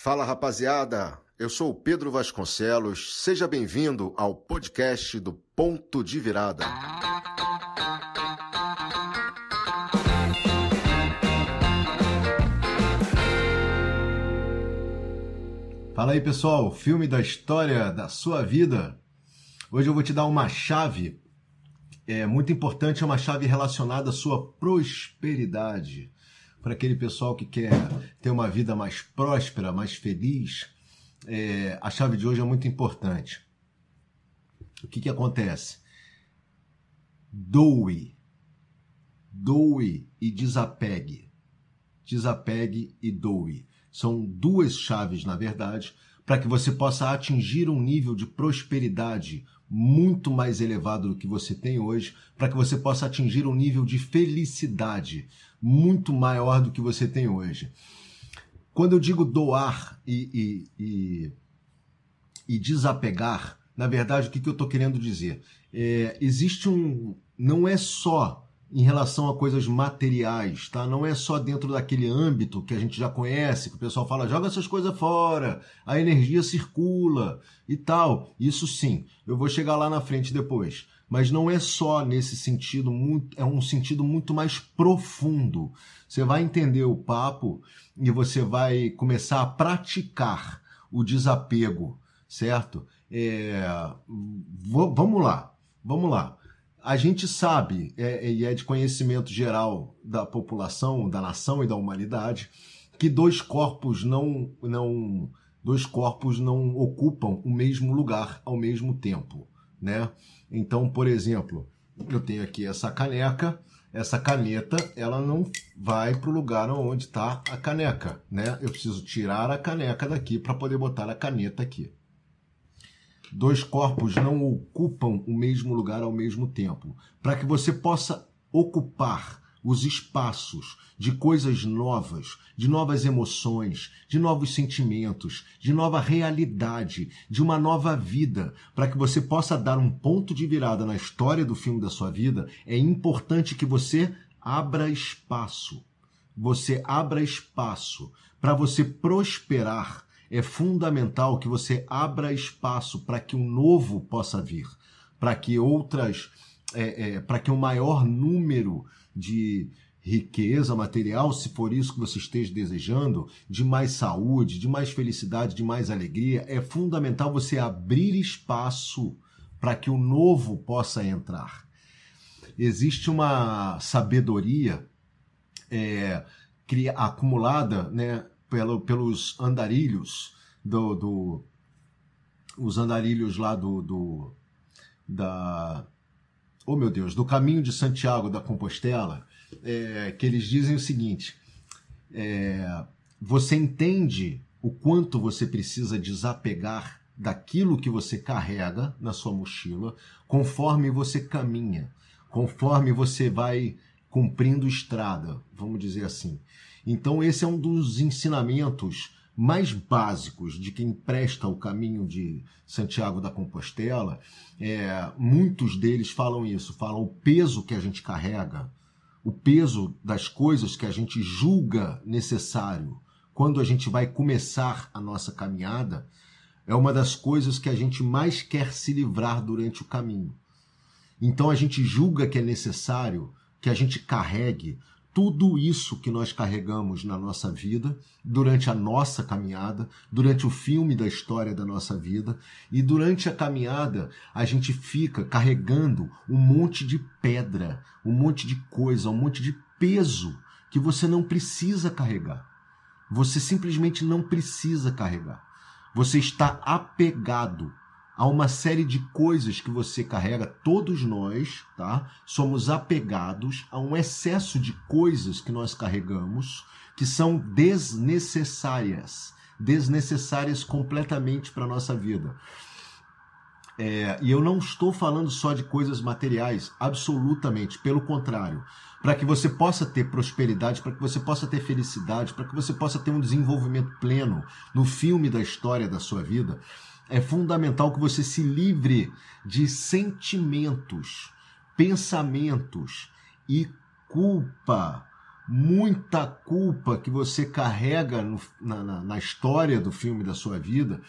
Fala rapaziada, eu sou o Pedro Vasconcelos, seja bem-vindo ao podcast do Ponto de Virada. Fala aí pessoal, filme da história da sua vida. Hoje eu vou te dar uma chave. É muito importante, é uma chave relacionada à sua prosperidade para aquele pessoal que quer ter uma vida mais próspera, mais feliz, é, a chave de hoje é muito importante. O que, que acontece? Doe, doe e desapegue. Desapegue e doe. São duas chaves, na verdade, para que você possa atingir um nível de prosperidade muito mais elevado do que você tem hoje, para que você possa atingir um nível de felicidade muito maior do que você tem hoje. Quando eu digo doar e, e, e, e desapegar, na verdade, o que, que eu estou querendo dizer? É, existe um. Não é só em relação a coisas materiais, tá? Não é só dentro daquele âmbito que a gente já conhece, que o pessoal fala, joga essas coisas fora, a energia circula e tal. Isso sim, eu vou chegar lá na frente depois. Mas não é só nesse sentido, é um sentido muito mais profundo. Você vai entender o papo e você vai começar a praticar o desapego, certo? É, vamos lá, vamos lá a gente sabe, é, e é de conhecimento geral da população, da nação e da humanidade, que dois corpos não, não, dois corpos não ocupam o mesmo lugar ao mesmo tempo, né? Então, por exemplo, eu tenho aqui essa caneca, essa caneta, ela não vai para o lugar onde está a caneca, né? Eu preciso tirar a caneca daqui para poder botar a caneta aqui. Dois corpos não ocupam o mesmo lugar ao mesmo tempo. Para que você possa ocupar os espaços de coisas novas, de novas emoções, de novos sentimentos, de nova realidade, de uma nova vida, para que você possa dar um ponto de virada na história do filme da sua vida, é importante que você abra espaço. Você abra espaço para você prosperar é fundamental que você abra espaço para que um novo possa vir, para que outras, é, é, para que um maior número de riqueza material, se for isso que você esteja desejando, de mais saúde, de mais felicidade, de mais alegria, é fundamental você abrir espaço para que o novo possa entrar. Existe uma sabedoria é, acumulada, né, pelo, pelos andarilhos do, do os andarilhos lá do, do da oh meu Deus do caminho de Santiago da Compostela é, que eles dizem o seguinte é, você entende o quanto você precisa desapegar daquilo que você carrega na sua mochila conforme você caminha conforme você vai cumprindo estrada vamos dizer assim. Então, esse é um dos ensinamentos mais básicos de quem presta o caminho de Santiago da Compostela. É, muitos deles falam isso, falam o peso que a gente carrega, o peso das coisas que a gente julga necessário quando a gente vai começar a nossa caminhada, é uma das coisas que a gente mais quer se livrar durante o caminho. Então a gente julga que é necessário que a gente carregue tudo isso que nós carregamos na nossa vida, durante a nossa caminhada, durante o filme da história da nossa vida, e durante a caminhada a gente fica carregando um monte de pedra, um monte de coisa, um monte de peso que você não precisa carregar. Você simplesmente não precisa carregar. Você está apegado a uma série de coisas que você carrega, todos nós, tá? Somos apegados a um excesso de coisas que nós carregamos que são desnecessárias, desnecessárias completamente para a nossa vida. É, e eu não estou falando só de coisas materiais, absolutamente, pelo contrário. Para que você possa ter prosperidade, para que você possa ter felicidade, para que você possa ter um desenvolvimento pleno no filme da história da sua vida, é fundamental que você se livre de sentimentos, pensamentos e culpa. Muita culpa que você carrega no, na, na, na história do filme da sua vida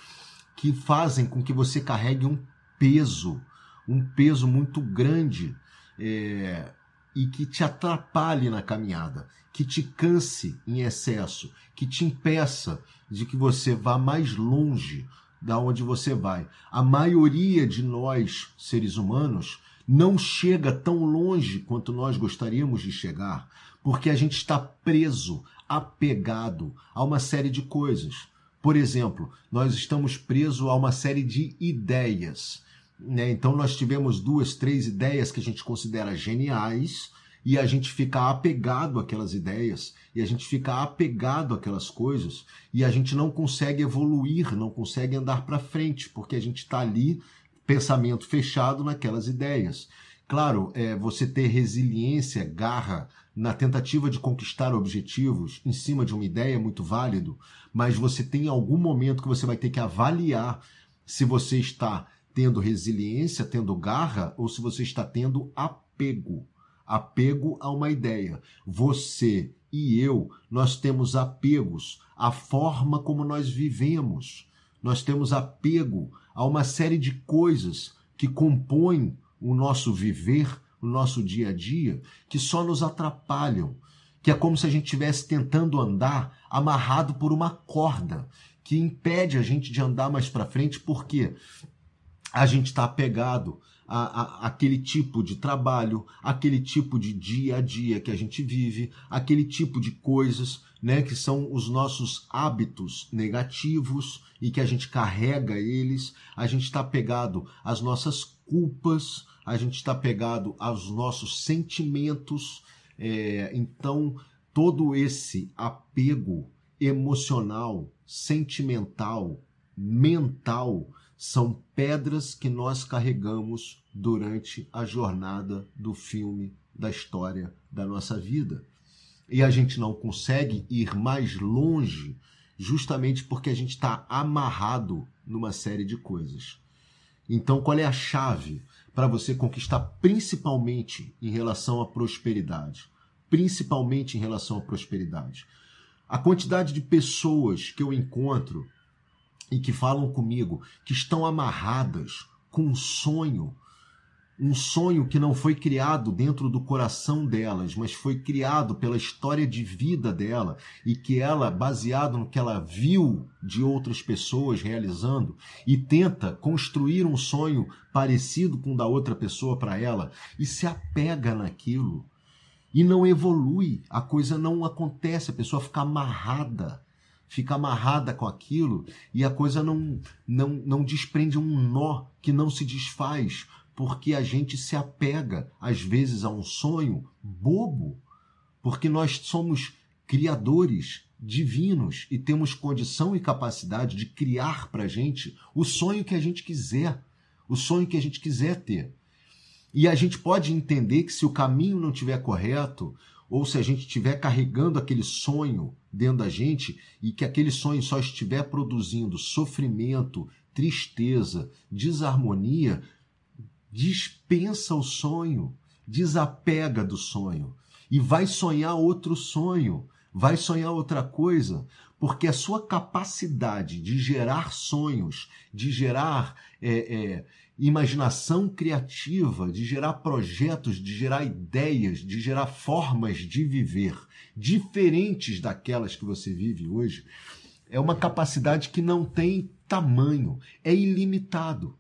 que fazem com que você carregue um peso, um peso muito grande é, e que te atrapalhe na caminhada, que te canse em excesso, que te impeça de que você vá mais longe da onde você vai. A maioria de nós, seres humanos, não chega tão longe quanto nós gostaríamos de chegar, porque a gente está preso, apegado a uma série de coisas. Por exemplo, nós estamos presos a uma série de ideias. Né? Então, nós tivemos duas, três ideias que a gente considera geniais e a gente fica apegado àquelas ideias, e a gente fica apegado àquelas coisas, e a gente não consegue evoluir, não consegue andar para frente, porque a gente está ali, pensamento fechado naquelas ideias. Claro, é, você ter resiliência, garra na tentativa de conquistar objetivos em cima de uma ideia é muito válido, mas você tem algum momento que você vai ter que avaliar se você está tendo resiliência, tendo garra, ou se você está tendo apego apego a uma ideia. Você e eu, nós temos apegos à forma como nós vivemos. Nós temos apego a uma série de coisas que compõem o nosso viver, o nosso dia a dia, que só nos atrapalham, que é como se a gente estivesse tentando andar amarrado por uma corda que impede a gente de andar mais para frente, porque a gente está apegado a, a, aquele tipo de trabalho, aquele tipo de dia a dia que a gente vive, aquele tipo de coisas, né, que são os nossos hábitos negativos e que a gente carrega eles, a gente está pegado às nossas culpas, a gente está pegado aos nossos sentimentos, é, então todo esse apego emocional, sentimental, mental, são pedras que nós carregamos durante a jornada do filme da história da nossa vida. E a gente não consegue ir mais longe justamente porque a gente está amarrado numa série de coisas. Então, qual é a chave para você conquistar, principalmente em relação à prosperidade? Principalmente em relação à prosperidade. A quantidade de pessoas que eu encontro e que falam comigo que estão amarradas com um sonho, um sonho que não foi criado dentro do coração delas, mas foi criado pela história de vida dela e que ela, baseado no que ela viu de outras pessoas realizando, e tenta construir um sonho parecido com o da outra pessoa para ela e se apega naquilo e não evolui, a coisa não acontece, a pessoa fica amarrada fica amarrada com aquilo e a coisa não, não, não desprende um nó que não se desfaz, porque a gente se apega, às vezes, a um sonho bobo, porque nós somos criadores divinos e temos condição e capacidade de criar para a gente o sonho que a gente quiser, o sonho que a gente quiser ter. E a gente pode entender que se o caminho não estiver correto, ou se a gente estiver carregando aquele sonho dentro da gente e que aquele sonho só estiver produzindo sofrimento, tristeza, desarmonia, dispensa o sonho, desapega do sonho. E vai sonhar outro sonho, vai sonhar outra coisa, porque a sua capacidade de gerar sonhos, de gerar é, é, imaginação criativa, de gerar projetos, de gerar ideias, de gerar formas de viver diferentes daquelas que você vive hoje, é uma capacidade que não tem tamanho, é ilimitado.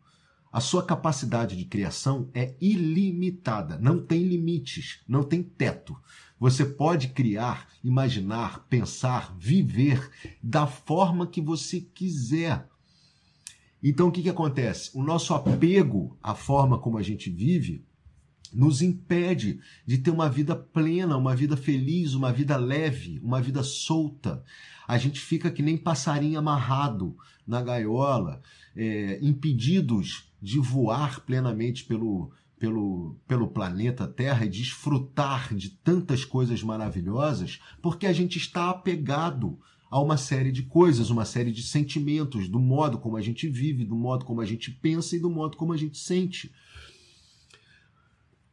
A sua capacidade de criação é ilimitada, não tem limites, não tem teto. Você pode criar, imaginar, pensar, viver da forma que você quiser. Então o que, que acontece? O nosso apego à forma como a gente vive nos impede de ter uma vida plena, uma vida feliz, uma vida leve, uma vida solta. A gente fica que nem passarinho amarrado na gaiola, é, impedidos de voar plenamente pelo, pelo, pelo planeta Terra e desfrutar de tantas coisas maravilhosas, porque a gente está apegado a uma série de coisas, uma série de sentimentos, do modo como a gente vive, do modo como a gente pensa e do modo como a gente sente.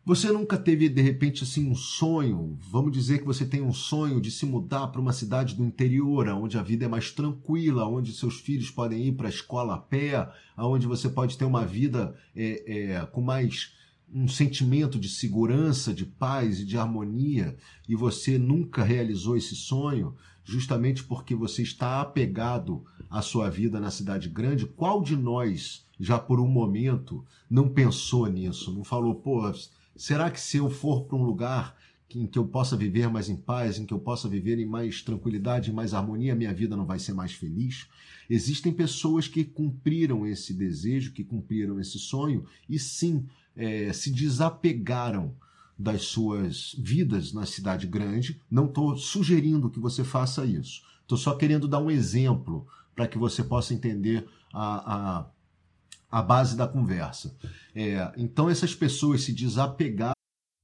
Você nunca teve, de repente, assim, um sonho? Vamos dizer que você tem um sonho de se mudar para uma cidade do interior, onde a vida é mais tranquila, onde seus filhos podem ir para a escola a pé, onde você pode ter uma vida é, é, com mais um sentimento de segurança, de paz e de harmonia, e você nunca realizou esse sonho, justamente porque você está apegado à sua vida na cidade grande, qual de nós já por um momento não pensou nisso? Não falou, pô, será que se eu for para um lugar em que eu possa viver mais em paz, em que eu possa viver em mais tranquilidade, em mais harmonia, minha vida não vai ser mais feliz? Existem pessoas que cumpriram esse desejo, que cumpriram esse sonho e sim é, se desapegaram das suas vidas na cidade grande. Não estou sugerindo que você faça isso. Estou só querendo dar um exemplo para que você possa entender a, a, a base da conversa. É, então, essas pessoas se desapegaram.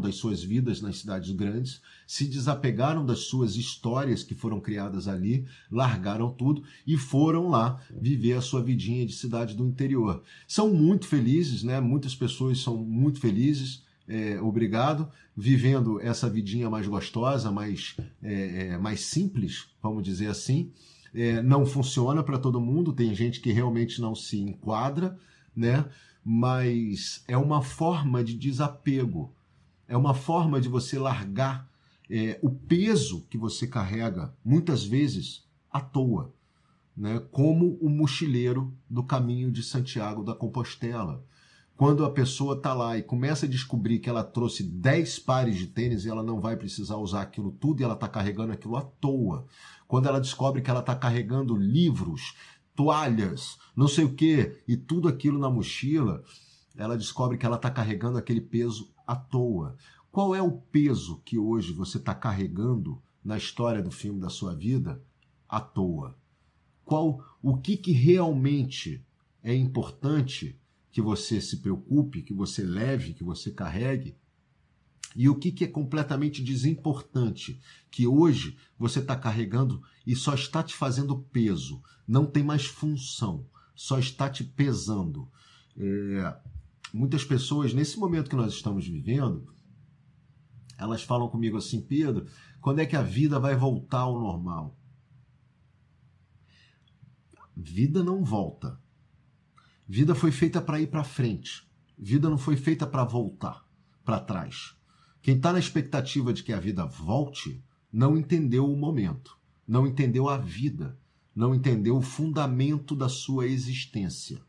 Das suas vidas nas cidades grandes, se desapegaram das suas histórias que foram criadas ali, largaram tudo e foram lá viver a sua vidinha de cidade do interior. São muito felizes, né? Muitas pessoas são muito felizes. É, obrigado, vivendo essa vidinha mais gostosa, mais, é, é, mais simples, vamos dizer assim. É, não funciona para todo mundo, tem gente que realmente não se enquadra, né? Mas é uma forma de desapego é uma forma de você largar é, o peso que você carrega, muitas vezes à toa, né? como o mochileiro do caminho de Santiago da Compostela. Quando a pessoa está lá e começa a descobrir que ela trouxe 10 pares de tênis e ela não vai precisar usar aquilo tudo e ela está carregando aquilo à toa. Quando ela descobre que ela está carregando livros, toalhas, não sei o que, e tudo aquilo na mochila, ela descobre que ela está carregando aquele peso à toa. Qual é o peso que hoje você está carregando na história do filme da sua vida à toa? Qual o que, que realmente é importante que você se preocupe, que você leve, que você carregue? E o que, que é completamente desimportante, que hoje você está carregando e só está te fazendo peso, não tem mais função, só está te pesando. É, muitas pessoas, nesse momento que nós estamos vivendo, elas falam comigo assim, Pedro, quando é que a vida vai voltar ao normal? Vida não volta. Vida foi feita para ir para frente. Vida não foi feita para voltar para trás. Quem está na expectativa de que a vida volte não entendeu o momento, não entendeu a vida, não entendeu o fundamento da sua existência.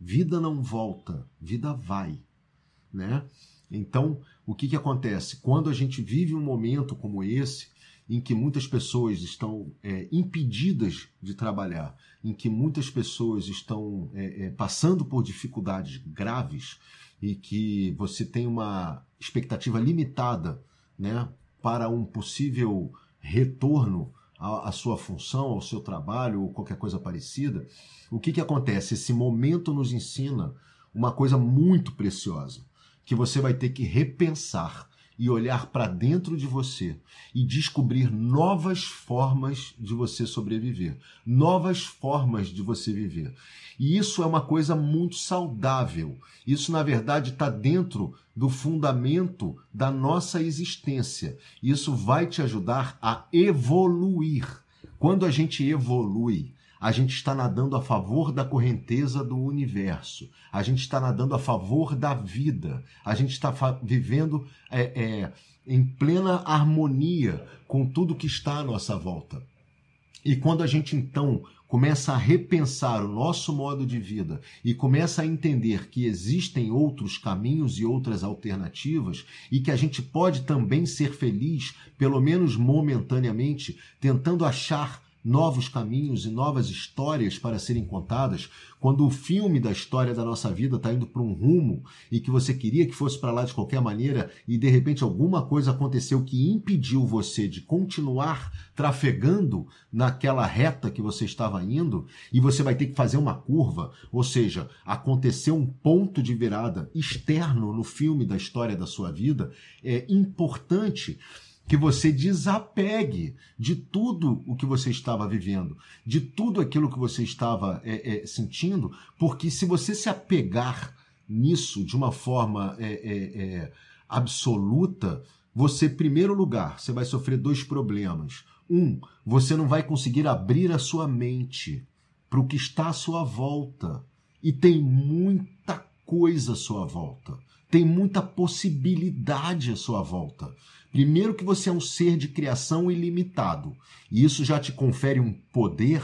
Vida não volta, vida vai, né? Então, o que, que acontece? Quando a gente vive um momento como esse, em que muitas pessoas estão é, impedidas de trabalhar, em que muitas pessoas estão é, é, passando por dificuldades graves e que você tem uma expectativa limitada né, para um possível retorno à sua função, ao seu trabalho ou qualquer coisa parecida, o que, que acontece? Esse momento nos ensina uma coisa muito preciosa, que você vai ter que repensar e olhar para dentro de você e descobrir novas formas de você sobreviver, novas formas de você viver. E isso é uma coisa muito saudável. Isso, na verdade, está dentro do fundamento da nossa existência. Isso vai te ajudar a evoluir. Quando a gente evolui, a gente está nadando a favor da correnteza do universo, a gente está nadando a favor da vida, a gente está vivendo é, é, em plena harmonia com tudo que está à nossa volta. E quando a gente então começa a repensar o nosso modo de vida e começa a entender que existem outros caminhos e outras alternativas e que a gente pode também ser feliz, pelo menos momentaneamente, tentando achar novos caminhos e novas histórias para serem contadas, quando o filme da história da nossa vida está indo para um rumo e que você queria que fosse para lá de qualquer maneira e de repente alguma coisa aconteceu que impediu você de continuar trafegando naquela reta que você estava indo e você vai ter que fazer uma curva, ou seja, aconteceu um ponto de virada externo no filme da história da sua vida, é importante que você desapegue de tudo o que você estava vivendo, de tudo aquilo que você estava é, é, sentindo, porque se você se apegar nisso de uma forma é, é, é absoluta, você, em primeiro lugar, você vai sofrer dois problemas. Um, você não vai conseguir abrir a sua mente para o que está à sua volta. E tem muita coisa à sua volta. Tem muita possibilidade à sua volta. Primeiro, que você é um ser de criação ilimitado. E isso já te confere um poder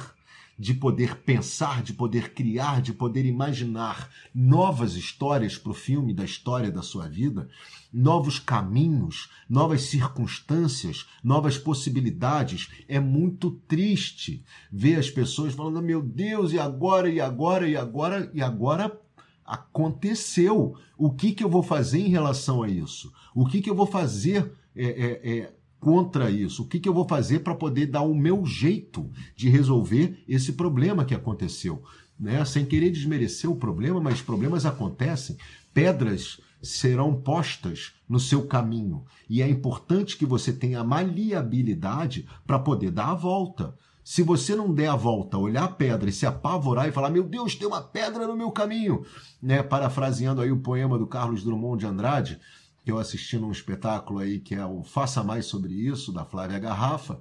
de poder pensar, de poder criar, de poder imaginar novas histórias para o filme da história da sua vida, novos caminhos, novas circunstâncias, novas possibilidades. É muito triste ver as pessoas falando: meu Deus, e agora, e agora, e agora, e agora aconteceu. O que, que eu vou fazer em relação a isso? O que, que eu vou fazer é, é, é, contra isso? O que, que eu vou fazer para poder dar o meu jeito de resolver esse problema que aconteceu? Né? Sem querer desmerecer o problema, mas problemas acontecem. Pedras serão postas no seu caminho. E é importante que você tenha maleabilidade para poder dar a volta. Se você não der a volta, olhar a pedra e se apavorar e falar, meu Deus, tem uma pedra no meu caminho, né? Parafraseando aí o poema do Carlos Drummond de Andrade, eu assisti num espetáculo aí que é o Faça Mais Sobre Isso, da Flávia Garrafa.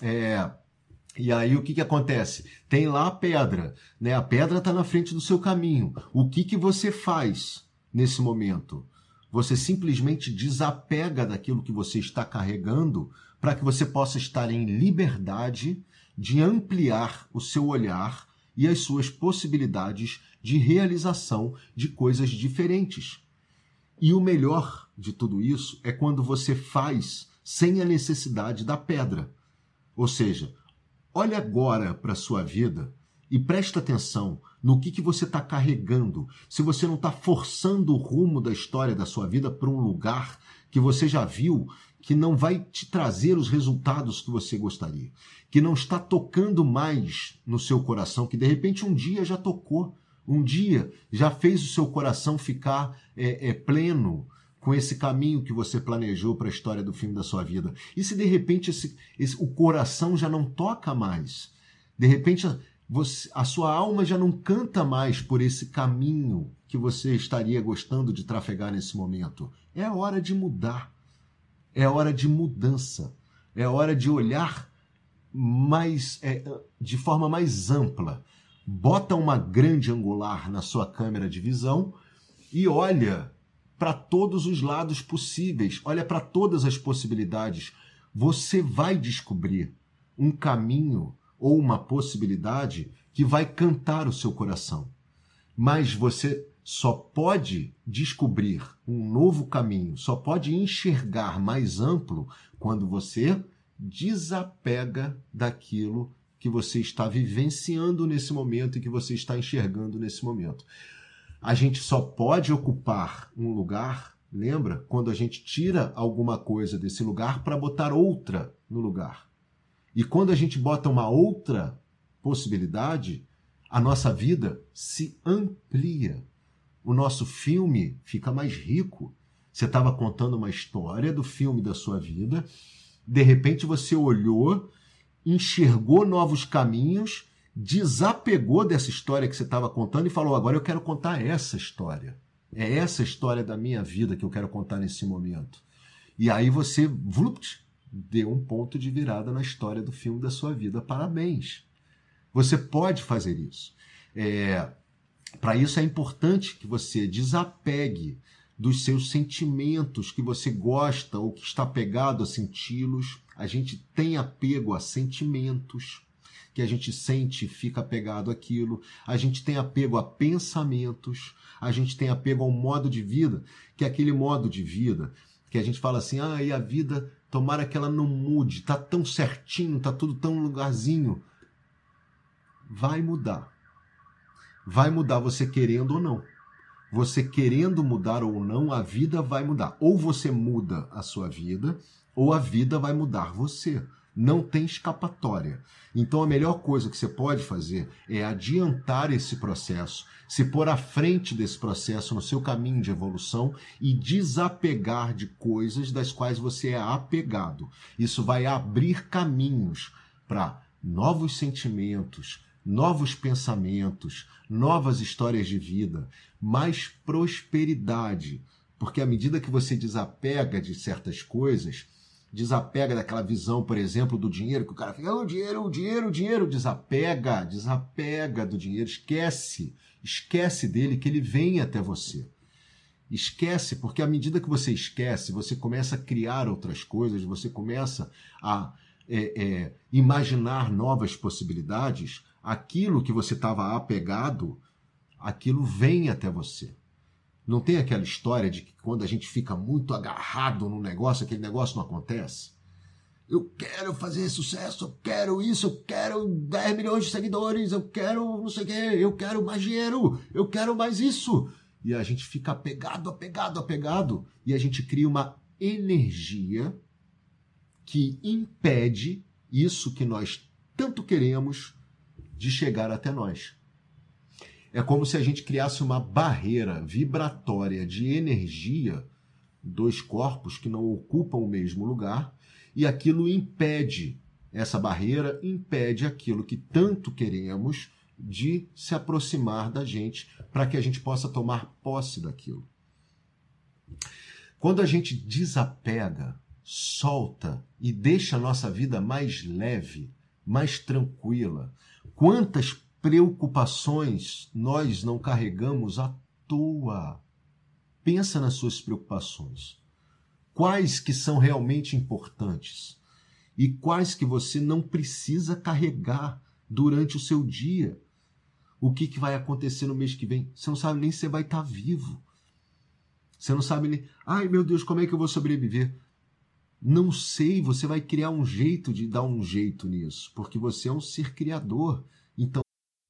É, e aí o que, que acontece? Tem lá a pedra, né? A pedra está na frente do seu caminho. O que, que você faz nesse momento? Você simplesmente desapega daquilo que você está carregando para que você possa estar em liberdade de ampliar o seu olhar e as suas possibilidades de realização de coisas diferentes. E o melhor de tudo isso é quando você faz sem a necessidade da pedra. Ou seja, olhe agora para a sua vida e preste atenção no que, que você está carregando. Se você não está forçando o rumo da história da sua vida para um lugar que você já viu que não vai te trazer os resultados que você gostaria, que não está tocando mais no seu coração, que de repente um dia já tocou um dia já fez o seu coração ficar é, é, pleno com esse caminho que você planejou para a história do fim da sua vida. E se de repente esse, esse, o coração já não toca mais, de repente a, você, a sua alma já não canta mais por esse caminho que você estaria gostando de trafegar nesse momento, é hora de mudar. É hora de mudança. É hora de olhar mais é, de forma mais ampla bota uma grande angular na sua câmera de visão e olha para todos os lados possíveis, olha para todas as possibilidades. Você vai descobrir um caminho ou uma possibilidade que vai cantar o seu coração. Mas você só pode descobrir um novo caminho, só pode enxergar mais amplo quando você desapega daquilo que você está vivenciando nesse momento e que você está enxergando nesse momento. A gente só pode ocupar um lugar, lembra? Quando a gente tira alguma coisa desse lugar para botar outra no lugar. E quando a gente bota uma outra possibilidade, a nossa vida se amplia. O nosso filme fica mais rico. Você estava contando uma história do filme da sua vida, de repente você olhou enxergou novos caminhos, desapegou dessa história que você estava contando e falou: agora eu quero contar essa história. É essa história da minha vida que eu quero contar nesse momento. E aí você vlupt, deu um ponto de virada na história do filme da sua vida. Parabéns. Você pode fazer isso. É, Para isso é importante que você desapegue dos seus sentimentos que você gosta ou que está pegado a senti-los a gente tem apego a sentimentos, que a gente sente e fica apegado àquilo, a gente tem apego a pensamentos, a gente tem apego ao modo de vida, que é aquele modo de vida que a gente fala assim, ah, e a vida, tomara que ela não mude, tá tão certinho, tá tudo tão lugarzinho. Vai mudar. Vai mudar você querendo ou não. Você querendo mudar ou não, a vida vai mudar. Ou você muda a sua vida, ou a vida vai mudar você. Não tem escapatória. Então a melhor coisa que você pode fazer é adiantar esse processo, se pôr à frente desse processo no seu caminho de evolução e desapegar de coisas das quais você é apegado. Isso vai abrir caminhos para novos sentimentos, novos pensamentos, novas histórias de vida, mais prosperidade. Porque à medida que você desapega de certas coisas, desapega daquela visão, por exemplo, do dinheiro, que o cara fica, o oh, dinheiro, o dinheiro, o dinheiro, desapega, desapega do dinheiro, esquece, esquece dele que ele vem até você. Esquece, porque à medida que você esquece, você começa a criar outras coisas, você começa a é, é, imaginar novas possibilidades, aquilo que você estava apegado, aquilo vem até você. Não tem aquela história de que quando a gente fica muito agarrado no negócio, aquele negócio não acontece? Eu quero fazer sucesso, eu quero isso, eu quero 10 milhões de seguidores, eu quero não sei o quê, eu quero mais dinheiro, eu quero mais isso. E a gente fica apegado, apegado, apegado, e a gente cria uma energia que impede isso que nós tanto queremos de chegar até nós. É como se a gente criasse uma barreira vibratória de energia, dois corpos que não ocupam o mesmo lugar, e aquilo impede, essa barreira impede aquilo que tanto queremos de se aproximar da gente para que a gente possa tomar posse daquilo. Quando a gente desapega, solta e deixa a nossa vida mais leve, mais tranquila, quantas preocupações nós não carregamos à toa. Pensa nas suas preocupações. Quais que são realmente importantes e quais que você não precisa carregar durante o seu dia. O que, que vai acontecer no mês que vem? Você não sabe nem se vai estar vivo. Você não sabe nem, ai meu Deus, como é que eu vou sobreviver? Não sei, você vai criar um jeito de dar um jeito nisso, porque você é um ser criador. Então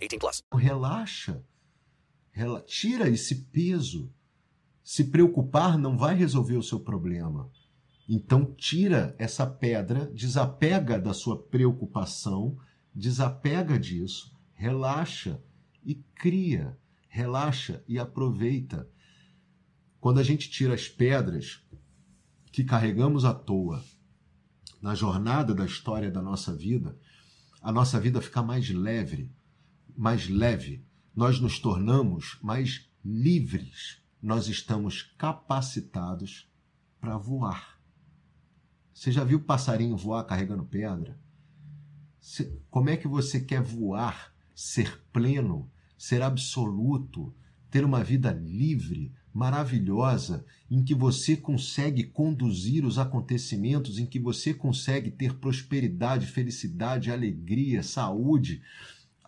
18 plus. Relaxa. Rela tira esse peso. Se preocupar não vai resolver o seu problema. Então tira essa pedra, desapega da sua preocupação, desapega disso, relaxa e cria. Relaxa e aproveita. Quando a gente tira as pedras que carregamos à toa na jornada da história da nossa vida, a nossa vida fica mais leve, mais leve. Nós nos tornamos mais livres. Nós estamos capacitados para voar. Você já viu passarinho voar carregando pedra? Como é que você quer voar, ser pleno, ser absoluto, ter uma vida livre, maravilhosa, em que você consegue conduzir os acontecimentos, em que você consegue ter prosperidade, felicidade, alegria, saúde,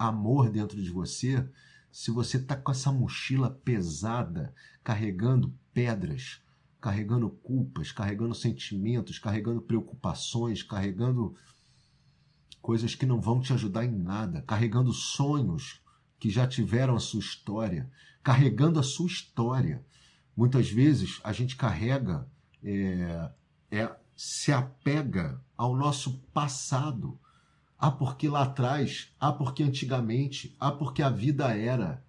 amor dentro de você, se você está com essa mochila pesada, carregando pedras, carregando culpas, carregando sentimentos, carregando preocupações, carregando coisas que não vão te ajudar em nada, carregando sonhos que já tiveram a sua história, carregando a sua história. Muitas vezes a gente carrega, é, é, se apega ao nosso passado. Ah, porque lá atrás, ah, porque antigamente, ah, porque a vida era.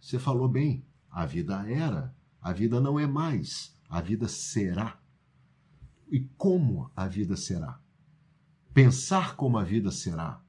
Você falou bem, a vida era, a vida não é mais, a vida será. E como a vida será? Pensar como a vida será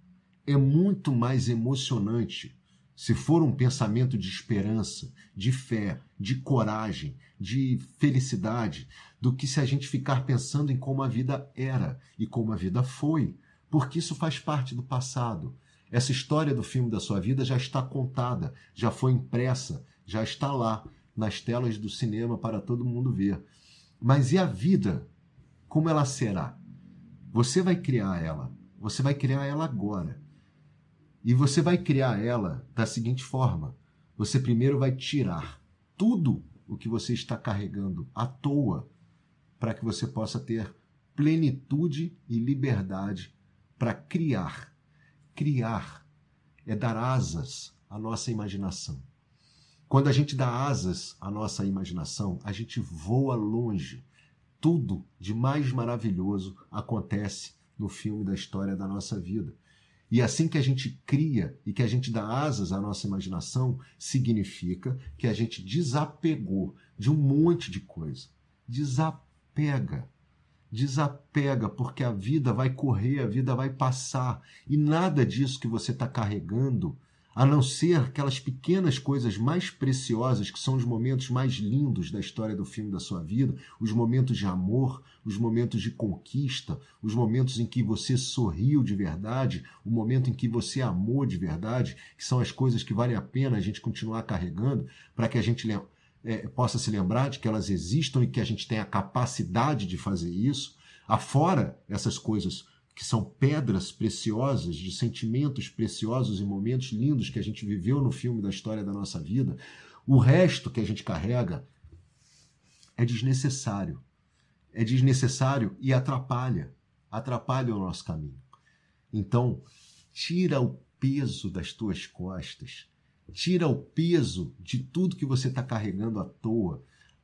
é muito mais emocionante se for um pensamento de esperança, de fé, de coragem, de felicidade, do que se a gente ficar pensando em como a vida era e como a vida foi, porque isso faz parte do passado. Essa história do filme da sua vida já está contada, já foi impressa, já está lá nas telas do cinema para todo mundo ver. Mas e a vida? Como ela será? Você vai criar ela. Você vai criar ela agora. E você vai criar ela da seguinte forma: você primeiro vai tirar tudo o que você está carregando à toa, para que você possa ter plenitude e liberdade para criar. Criar é dar asas à nossa imaginação. Quando a gente dá asas à nossa imaginação, a gente voa longe. Tudo de mais maravilhoso acontece no filme da história da nossa vida. E assim que a gente cria e que a gente dá asas à nossa imaginação, significa que a gente desapegou de um monte de coisa. Desapega. Desapega, porque a vida vai correr, a vida vai passar. E nada disso que você está carregando a não ser aquelas pequenas coisas mais preciosas que são os momentos mais lindos da história do filme da sua vida, os momentos de amor, os momentos de conquista, os momentos em que você sorriu de verdade, o momento em que você amou de verdade, que são as coisas que vale a pena a gente continuar carregando para que a gente é, possa se lembrar de que elas existam e que a gente tenha a capacidade de fazer isso. Afora essas coisas que são pedras preciosas, de sentimentos preciosos e momentos lindos que a gente viveu no filme da história da nossa vida, o resto que a gente carrega é desnecessário. É desnecessário e atrapalha. Atrapalha o nosso caminho. Então, tira o peso das tuas costas. Tira o peso de tudo que você está carregando à toa.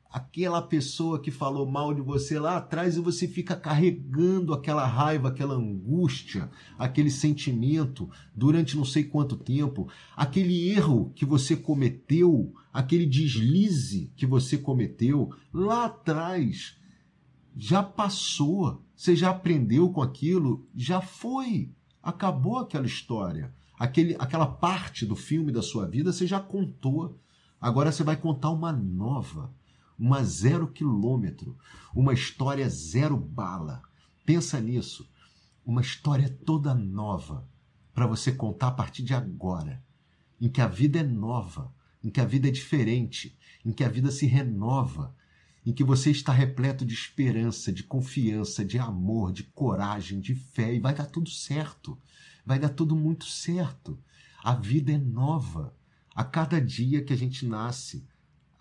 Aquela pessoa que falou mal de você lá atrás e você fica carregando aquela raiva, aquela angústia, aquele sentimento durante não sei quanto tempo, aquele erro que você cometeu, aquele deslize que você cometeu lá atrás, já passou, você já aprendeu com aquilo, já foi, acabou aquela história. Aquele, aquela parte do filme da sua vida você já contou. Agora você vai contar uma nova, uma zero quilômetro, uma história zero bala. Pensa nisso. Uma história toda nova para você contar a partir de agora, em que a vida é nova, em que a vida é diferente, em que a vida se renova, em que você está repleto de esperança, de confiança, de amor, de coragem, de fé e vai dar tudo certo. Vai dar tudo muito certo. A vida é nova. A cada dia que a gente nasce,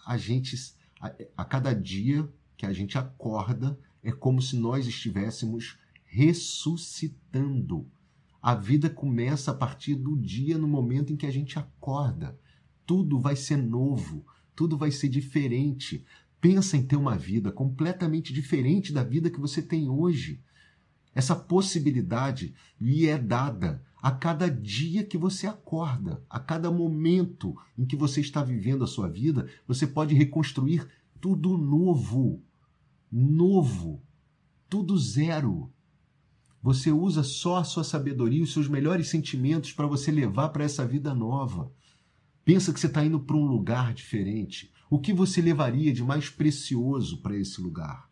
a gente a, a cada dia que a gente acorda é como se nós estivéssemos ressuscitando. A vida começa a partir do dia, no momento em que a gente acorda. Tudo vai ser novo, tudo vai ser diferente. Pensa em ter uma vida completamente diferente da vida que você tem hoje. Essa possibilidade lhe é dada a cada dia que você acorda, a cada momento em que você está vivendo a sua vida, você pode reconstruir tudo novo. Novo. Tudo zero. Você usa só a sua sabedoria os seus melhores sentimentos para você levar para essa vida nova. Pensa que você está indo para um lugar diferente. O que você levaria de mais precioso para esse lugar?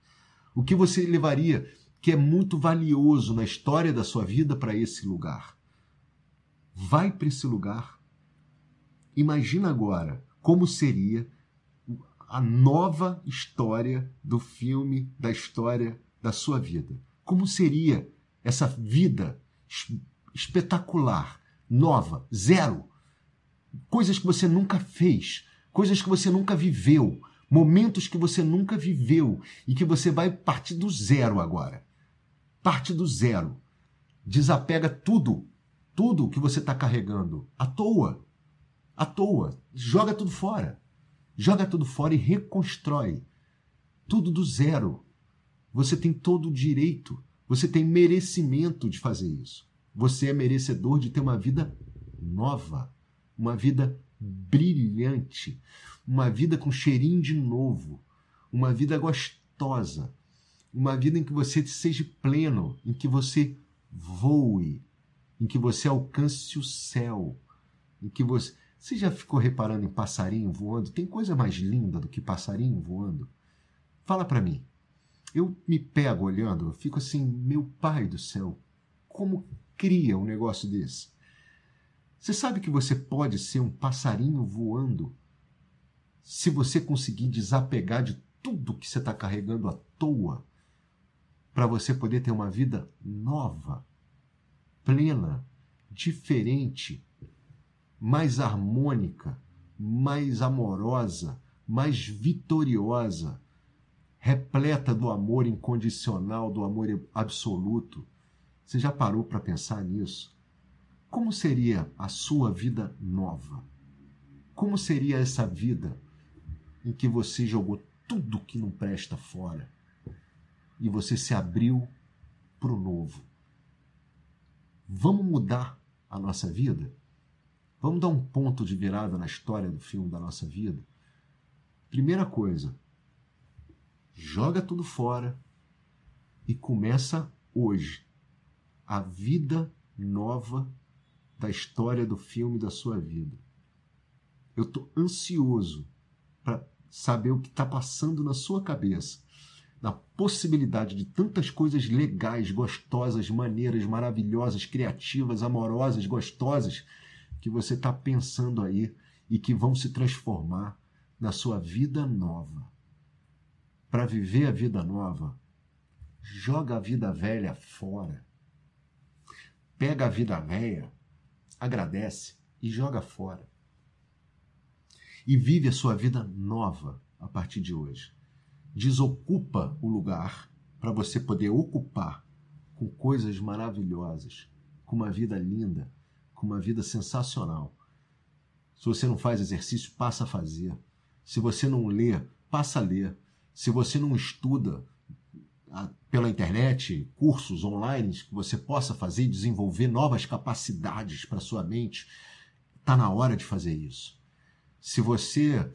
O que você levaria que é muito valioso na história da sua vida para esse lugar? Vai para esse lugar. Imagina agora como seria a nova história do filme, da história da sua vida. Como seria essa vida espetacular, nova, zero? Coisas que você nunca fez, coisas que você nunca viveu, momentos que você nunca viveu e que você vai partir do zero agora. Parte do zero. Desapega tudo, tudo que você está carregando à toa. À toa. Joga tudo fora. Joga tudo fora e reconstrói. Tudo do zero. Você tem todo o direito, você tem merecimento de fazer isso. Você é merecedor de ter uma vida nova, uma vida brilhante, uma vida com cheirinho de novo, uma vida gostosa, uma vida em que você seja pleno, em que você voe, em que você alcance o céu, em que você. Você já ficou reparando em passarinho voando? Tem coisa mais linda do que passarinho voando? Fala para mim. Eu me pego olhando, eu fico assim, meu pai do céu, como cria um negócio desse? Você sabe que você pode ser um passarinho voando se você conseguir desapegar de tudo que você está carregando à toa para você poder ter uma vida nova, plena, diferente, mais harmônica, mais amorosa, mais vitoriosa, repleta do amor incondicional, do amor absoluto. Você já parou para pensar nisso? Como seria a sua vida nova? Como seria essa vida em que você jogou tudo que não presta fora e você se abriu para o novo? Vamos mudar a nossa vida? Vamos dar um ponto de virada na história do filme da nossa vida? Primeira coisa, joga tudo fora e começa hoje a vida nova da história do filme da sua vida. Eu estou ansioso para saber o que está passando na sua cabeça, na possibilidade de tantas coisas legais, gostosas, maneiras, maravilhosas, criativas, amorosas, gostosas que você está pensando aí e que vão se transformar na sua vida nova. Para viver a vida nova, joga a vida velha fora. Pega a vida velha agradece e joga fora. E vive a sua vida nova a partir de hoje. Desocupa o lugar para você poder ocupar com coisas maravilhosas, com uma vida linda, com uma vida sensacional. Se você não faz exercício, passa a fazer. Se você não lê, passa a ler. Se você não estuda, pela internet, cursos online que você possa fazer e desenvolver novas capacidades para sua mente, está na hora de fazer isso. Se você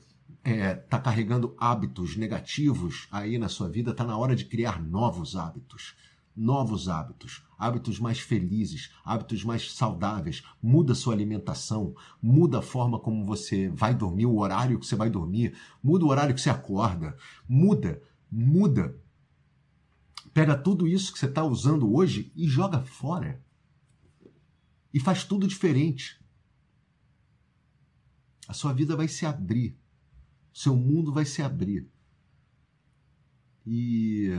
está é, tá carregando hábitos negativos aí na sua vida, está na hora de criar novos hábitos. novos hábitos, hábitos mais felizes, hábitos mais saudáveis. Muda sua alimentação, muda a forma como você vai dormir, o horário que você vai dormir, muda o horário que você acorda, muda, muda. Pega tudo isso que você está usando hoje e joga fora. E faz tudo diferente. A sua vida vai se abrir. Seu mundo vai se abrir. E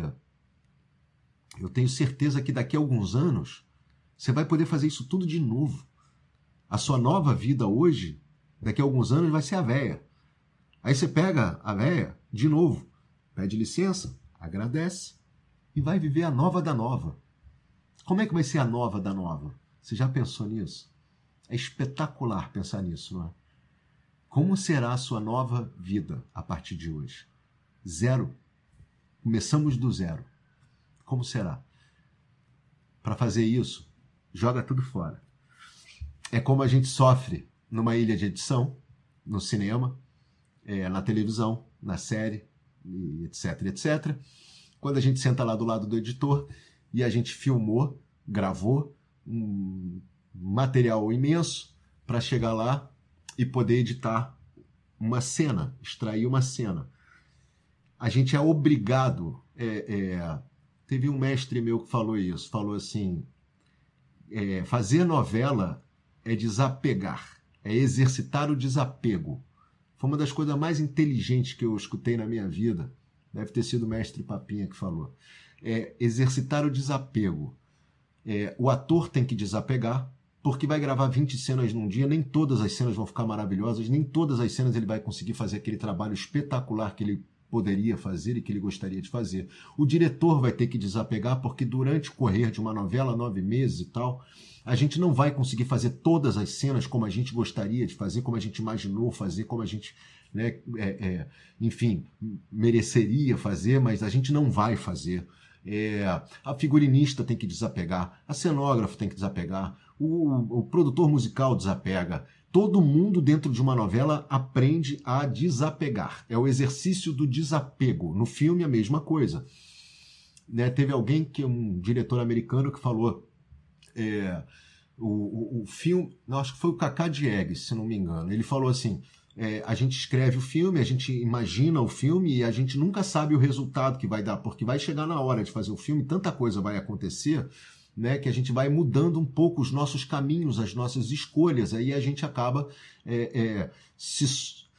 eu tenho certeza que daqui a alguns anos você vai poder fazer isso tudo de novo. A sua nova vida hoje, daqui a alguns anos, vai ser a véia. Aí você pega a véia de novo, pede licença, agradece e vai viver a nova da nova. Como é que vai ser a nova da nova? Você já pensou nisso? É espetacular pensar nisso, não é? Como será a sua nova vida a partir de hoje? Zero. Começamos do zero. Como será? Para fazer isso, joga tudo fora. É como a gente sofre numa ilha de edição, no cinema, é, na televisão, na série, etc, etc. Quando a gente senta lá do lado do editor e a gente filmou, gravou um material imenso para chegar lá e poder editar uma cena, extrair uma cena. A gente é obrigado é, é, Teve um mestre meu que falou isso, falou assim: é, fazer novela é desapegar, é exercitar o desapego. Foi uma das coisas mais inteligentes que eu escutei na minha vida. Deve ter sido o mestre Papinha que falou. É exercitar o desapego. É, o ator tem que desapegar, porque vai gravar 20 cenas num dia, nem todas as cenas vão ficar maravilhosas, nem todas as cenas ele vai conseguir fazer aquele trabalho espetacular que ele poderia fazer e que ele gostaria de fazer. O diretor vai ter que desapegar, porque durante o correr de uma novela, nove meses e tal, a gente não vai conseguir fazer todas as cenas como a gente gostaria de fazer, como a gente imaginou fazer, como a gente, né, é, é, enfim, mereceria fazer, mas a gente não vai fazer. É, a figurinista tem que desapegar, a cenógrafo tem que desapegar, o, o produtor musical desapega. Todo mundo dentro de uma novela aprende a desapegar. É o exercício do desapego. No filme, a mesma coisa. Né, teve alguém que um diretor americano que falou é, o, o, o, filme, acho que foi o Kaká Diegues, se não me engano. Ele falou assim: é, a gente escreve o filme, a gente imagina o filme e a gente nunca sabe o resultado que vai dar, porque vai chegar na hora de fazer o filme, tanta coisa vai acontecer né, que a gente vai mudando um pouco os nossos caminhos, as nossas escolhas, aí a gente acaba é, é, se,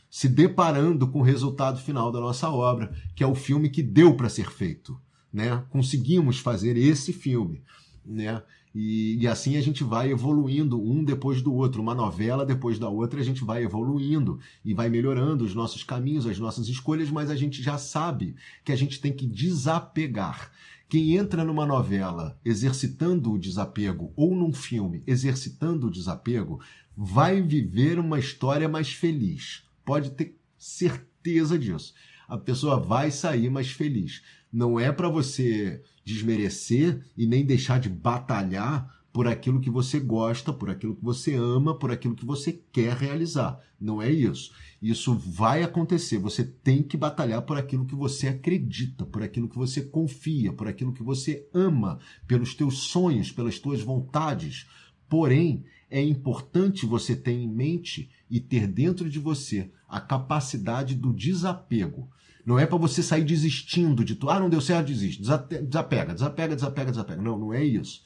se deparando com o resultado final da nossa obra, que é o filme que deu para ser feito. Né? Conseguimos fazer esse filme. Né? E, e, assim a gente vai evoluindo um depois do outro, uma novela depois da outra, a gente vai evoluindo e vai melhorando os nossos caminhos, as nossas escolhas, mas a gente já sabe que a gente tem que desapegar. Quem entra numa novela exercitando o desapego ou num filme exercitando o desapego vai viver uma história mais feliz. Pode ter certeza disso. A pessoa vai sair mais feliz. Não é para você desmerecer e nem deixar de batalhar por aquilo que você gosta, por aquilo que você ama, por aquilo que você quer realizar. Não é isso. Isso vai acontecer. Você tem que batalhar por aquilo que você acredita, por aquilo que você confia, por aquilo que você ama, pelos teus sonhos, pelas tuas vontades. Porém, é importante você ter em mente e ter dentro de você a capacidade do desapego. Não é para você sair desistindo de tudo. Ah, não deu certo, desiste. Desapega, desapega, desapega, desapega. Não, não é isso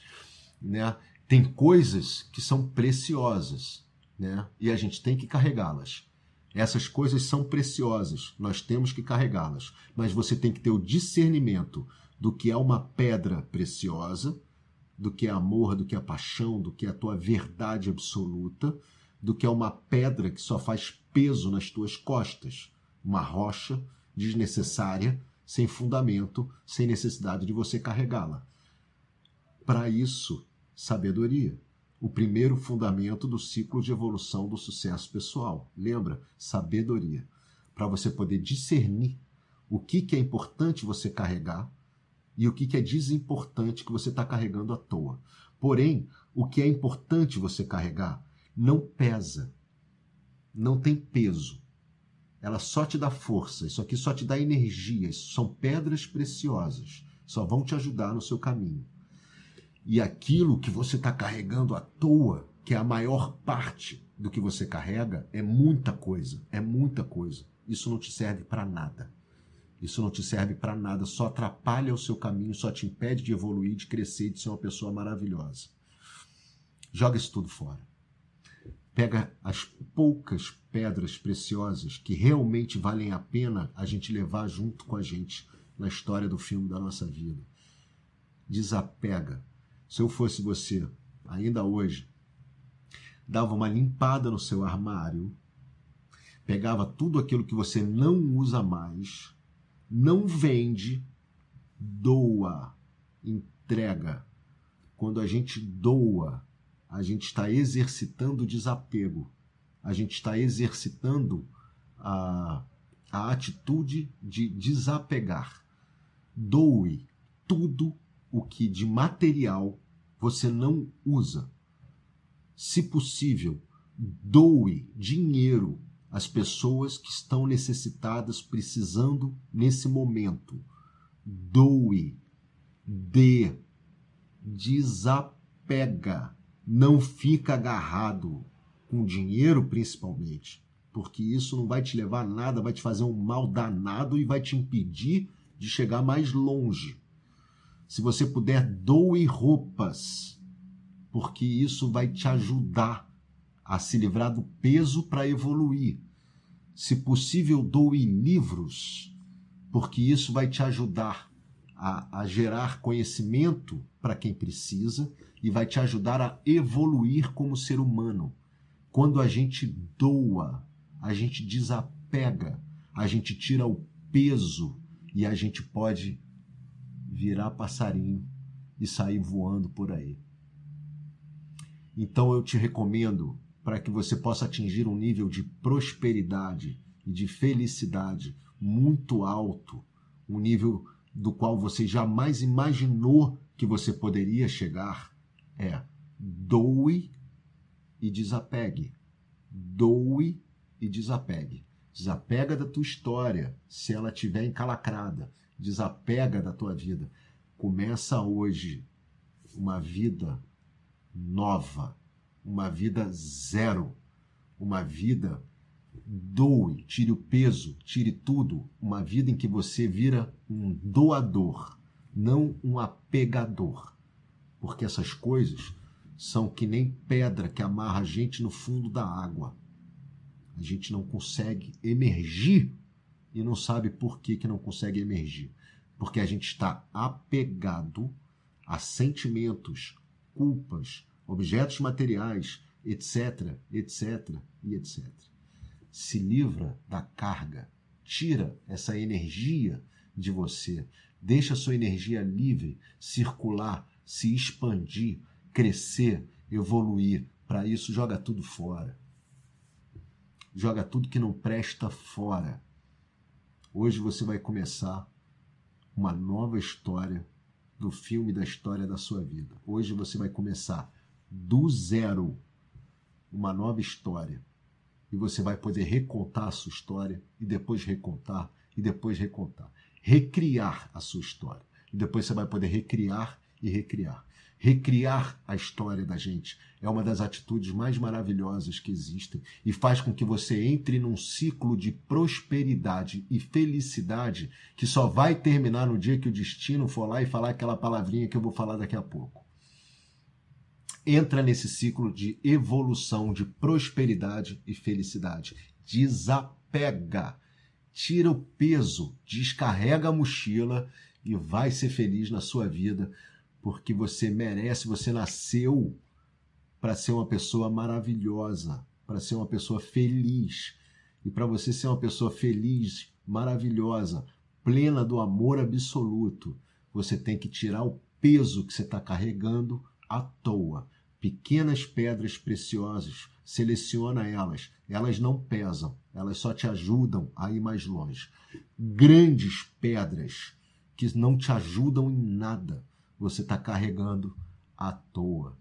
né? Tem coisas que são preciosas, né? E a gente tem que carregá-las. Essas coisas são preciosas, nós temos que carregá-las, mas você tem que ter o discernimento do que é uma pedra preciosa, do que é amor, do que é paixão, do que é a tua verdade absoluta, do que é uma pedra que só faz peso nas tuas costas, uma rocha desnecessária, sem fundamento, sem necessidade de você carregá-la. Para isso, sabedoria. O primeiro fundamento do ciclo de evolução do sucesso pessoal. Lembra? Sabedoria. Para você poder discernir o que, que é importante você carregar e o que, que é desimportante que você está carregando à toa. Porém, o que é importante você carregar não pesa, não tem peso. Ela só te dá força, isso aqui só te dá energia. Isso são pedras preciosas, só vão te ajudar no seu caminho. E aquilo que você está carregando à toa, que é a maior parte do que você carrega, é muita coisa, é muita coisa. Isso não te serve para nada. Isso não te serve para nada, só atrapalha o seu caminho, só te impede de evoluir, de crescer, de ser uma pessoa maravilhosa. Joga isso tudo fora. Pega as poucas pedras preciosas que realmente valem a pena a gente levar junto com a gente na história do filme da nossa vida. Desapega. Se eu fosse você, ainda hoje, dava uma limpada no seu armário, pegava tudo aquilo que você não usa mais, não vende, doa, entrega. Quando a gente doa, a gente está exercitando o desapego, a gente está exercitando a, a atitude de desapegar. Doe tudo o que de material você não usa. Se possível, doe dinheiro às pessoas que estão necessitadas, precisando nesse momento. Doe, dê, desapega, não fica agarrado com dinheiro principalmente, porque isso não vai te levar a nada, vai te fazer um mal danado e vai te impedir de chegar mais longe. Se você puder, doe roupas, porque isso vai te ajudar a se livrar do peso para evoluir. Se possível, doe livros, porque isso vai te ajudar a, a gerar conhecimento para quem precisa e vai te ajudar a evoluir como ser humano. Quando a gente doa, a gente desapega, a gente tira o peso e a gente pode virar passarinho e sair voando por aí. Então eu te recomendo para que você possa atingir um nível de prosperidade e de felicidade muito alto, um nível do qual você jamais imaginou que você poderia chegar, é doe e desapegue. Doe e desapegue. Desapega da tua história, se ela estiver encalacrada. Desapega da tua vida. Começa hoje uma vida nova uma vida zero, uma vida doe, tire o peso, tire tudo, uma vida em que você vira um doador, não um apegador. Porque essas coisas são que nem pedra que amarra a gente no fundo da água. A gente não consegue emergir e não sabe por que, que não consegue emergir. Porque a gente está apegado a sentimentos, culpas, objetos materiais, etc, etc e etc. Se livra da carga, tira essa energia de você, deixa a sua energia livre circular, se expandir, crescer, evoluir. Para isso, joga tudo fora. Joga tudo que não presta fora. Hoje você vai começar uma nova história do filme da história da sua vida. Hoje você vai começar do zero uma nova história. E você vai poder recontar a sua história e depois recontar e depois recontar. Recriar a sua história. E depois você vai poder recriar e recriar. Recriar a história da gente é uma das atitudes mais maravilhosas que existem e faz com que você entre num ciclo de prosperidade e felicidade que só vai terminar no dia que o destino for lá e falar aquela palavrinha que eu vou falar daqui a pouco. Entra nesse ciclo de evolução, de prosperidade e felicidade. Desapega, tira o peso, descarrega a mochila e vai ser feliz na sua vida, porque você merece, você nasceu para ser uma pessoa maravilhosa, para ser uma pessoa feliz. E para você ser uma pessoa feliz, maravilhosa, plena do amor absoluto, você tem que tirar o peso que você está carregando à toa pequenas pedras preciosas, seleciona elas. Elas não pesam, elas só te ajudam a ir mais longe. Grandes pedras que não te ajudam em nada, você está carregando à toa.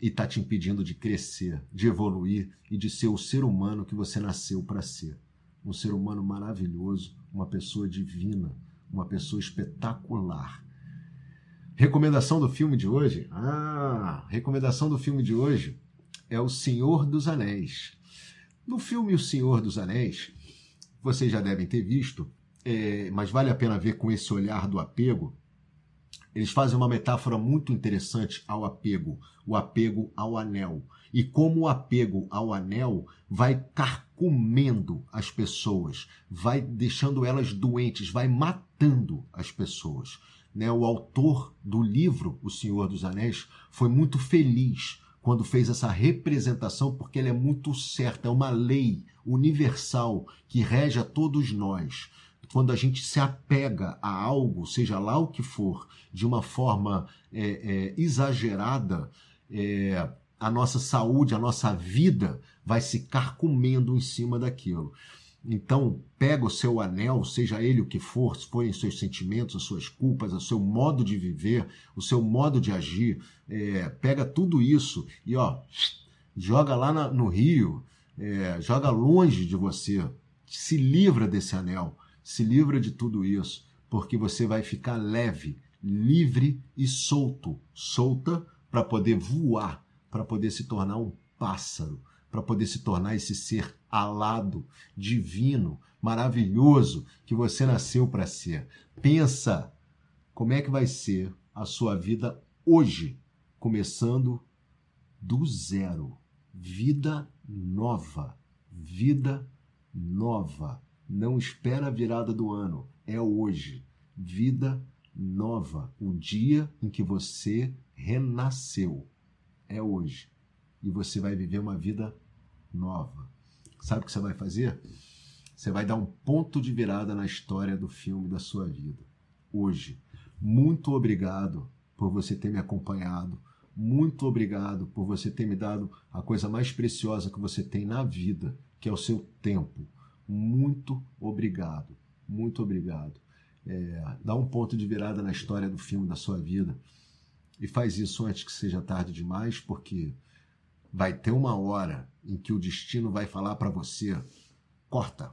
E está te impedindo de crescer, de evoluir e de ser o ser humano que você nasceu para ser. Um ser humano maravilhoso, uma pessoa divina, uma pessoa espetacular. Recomendação do filme de hoje? Ah, recomendação do filme de hoje é O Senhor dos Anéis. No filme O Senhor dos Anéis, vocês já devem ter visto, é, mas vale a pena ver com esse olhar do apego. Eles fazem uma metáfora muito interessante ao apego, o apego ao anel. E como o apego ao anel vai carcomendo as pessoas, vai deixando elas doentes, vai matando as pessoas. Né? O autor do livro O Senhor dos Anéis foi muito feliz quando fez essa representação, porque ela é muito certa, é uma lei universal que rege a todos nós. Quando a gente se apega a algo, seja lá o que for, de uma forma é, é, exagerada, é, a nossa saúde, a nossa vida vai se carcomendo em cima daquilo. Então, pega o seu anel, seja ele o que for, se forem seus sentimentos, as suas culpas, o seu modo de viver, o seu modo de agir, é, pega tudo isso e ó, joga lá na, no rio, é, joga longe de você, se livra desse anel, se livra de tudo isso, porque você vai ficar leve, livre e solto, solta para poder voar, para poder se tornar um pássaro para poder se tornar esse ser alado, divino, maravilhoso que você nasceu para ser. Pensa como é que vai ser a sua vida hoje, começando do zero. Vida nova, vida nova. Não espera a virada do ano, é hoje. Vida nova, o dia em que você renasceu. É hoje. E você vai viver uma vida nova. Sabe o que você vai fazer? Você vai dar um ponto de virada na história do filme da sua vida. Hoje. Muito obrigado por você ter me acompanhado. Muito obrigado por você ter me dado a coisa mais preciosa que você tem na vida, que é o seu tempo. Muito obrigado. Muito obrigado. É, dá um ponto de virada na história do filme da sua vida. E faz isso antes que seja tarde demais, porque vai ter uma hora em que o destino vai falar para você: corta.